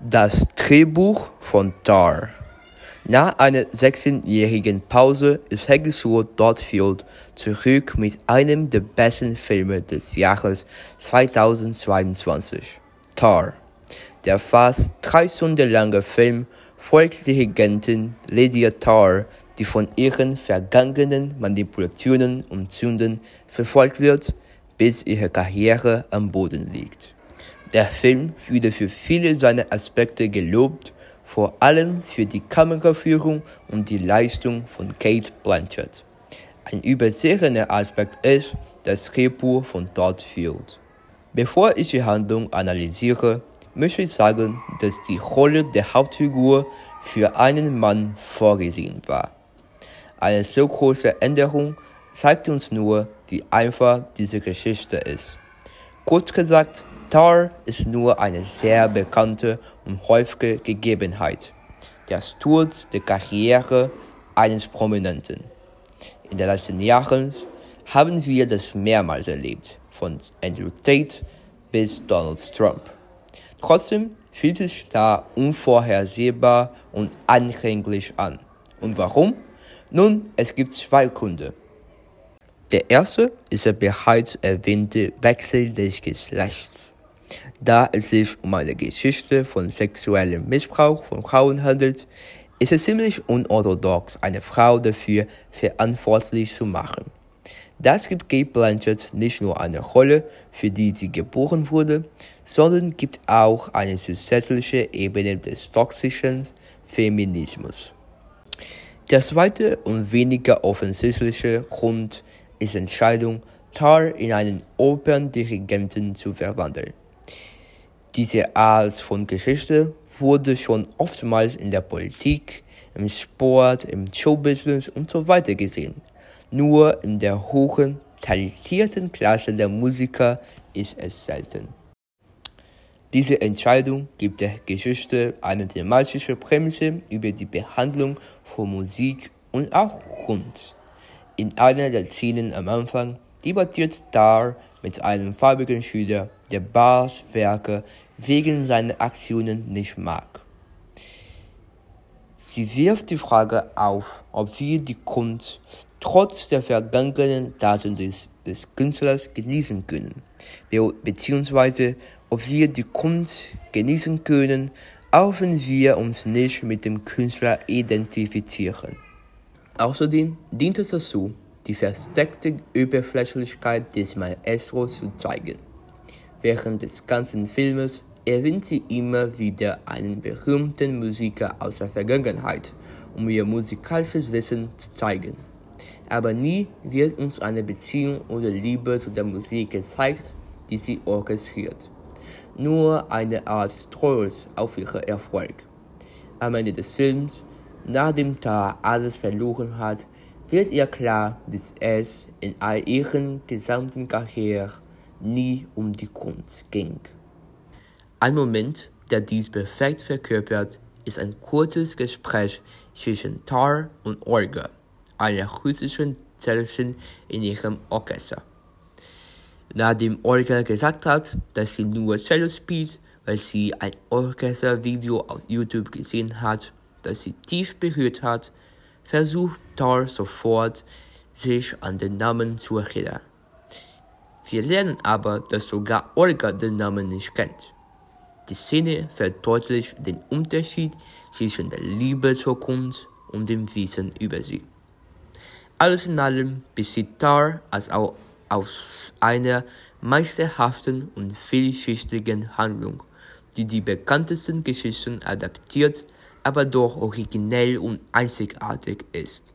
Das Drehbuch von Tar. Nach einer 16-jährigen Pause ist Haggisworth Dortfield zurück mit einem der besten Filme des Jahres 2022, Tar. Der fast drei Stunden lange Film folgt der Regentin Lydia Tar, die von ihren vergangenen Manipulationen und Sünden verfolgt wird, bis ihre Karriere am Boden liegt. Der Film wurde für viele seiner Aspekte gelobt, vor allem für die Kameraführung und die Leistung von Kate Blanchett. Ein übersehener Aspekt ist das Drehbuch von Todd Field. Bevor ich die Handlung analysiere, möchte ich sagen, dass die Rolle der Hauptfigur für einen Mann vorgesehen war. Eine so große Änderung zeigt uns nur, wie einfach diese Geschichte ist. Kurz gesagt, Tar ist nur eine sehr bekannte und häufige Gegebenheit, der Sturz der Karriere eines Prominenten. In den letzten Jahren haben wir das mehrmals erlebt, von Andrew Tate bis Donald Trump. Trotzdem fühlt es sich da unvorhersehbar und anhänglich an. Und warum? Nun, es gibt zwei Gründe. Der erste ist der bereits erwähnte Wechsel des Geschlechts. Da es sich um eine Geschichte von sexuellem Missbrauch von Frauen handelt, ist es ziemlich unorthodox, eine Frau dafür verantwortlich zu machen. Das gibt Kate Blanchett nicht nur eine Rolle, für die sie geboren wurde, sondern gibt auch eine zusätzliche Ebene des toxischen Feminismus. Der zweite und weniger offensichtliche Grund ist die Entscheidung, Tar in einen Operndirigenten zu verwandeln. Diese Art von Geschichte wurde schon oftmals in der Politik, im Sport, im Showbusiness und so weiter gesehen. Nur in der hohen, talentierten Klasse der Musiker ist es selten. Diese Entscheidung gibt der Geschichte eine thematische Prämisse über die Behandlung von Musik und auch Kunst. In einer der Szenen am Anfang debattiert Dar mit einem farbigen Schüler, der Bars Werke wegen seiner Aktionen nicht mag. Sie wirft die Frage auf, ob wir die Kunst trotz der vergangenen Daten des, des Künstlers genießen können, be beziehungsweise ob wir die Kunst genießen können, auch wenn wir uns nicht mit dem Künstler identifizieren. Außerdem dient es dazu, die versteckte Oberflächlichkeit des Maestros zu zeigen. Während des ganzen Filmes erwähnt sie immer wieder einen berühmten Musiker aus der Vergangenheit, um ihr musikalisches Wissen zu zeigen. Aber nie wird uns eine Beziehung oder Liebe zu der Musik gezeigt, die sie orchestriert. Nur eine Art Stolz auf ihren Erfolg. Am Ende des Films, nachdem Tar alles verloren hat, wird ihr klar, dass es in all ihren gesamten Karriere nie um die Kunst ging. Ein Moment, der dies perfekt verkörpert, ist ein kurzes Gespräch zwischen Tar und Olga, einer russischen Cellistin in ihrem Orchester. Nachdem Olga gesagt hat, dass sie nur Cello spielt, weil sie ein Orchestervideo auf YouTube gesehen hat, das sie tief berührt hat, versucht Tar sofort, sich an den Namen zu erinnern. Wir lernen aber, dass sogar Olga den Namen nicht kennt. Die Szene verdeutlicht den Unterschied zwischen der Liebe zur Kunst und dem Wissen über sie. Alles in allem besteht Tar als auch aus einer meisterhaften und vielschichtigen Handlung, die die bekanntesten Geschichten adaptiert, aber doch originell und einzigartig ist.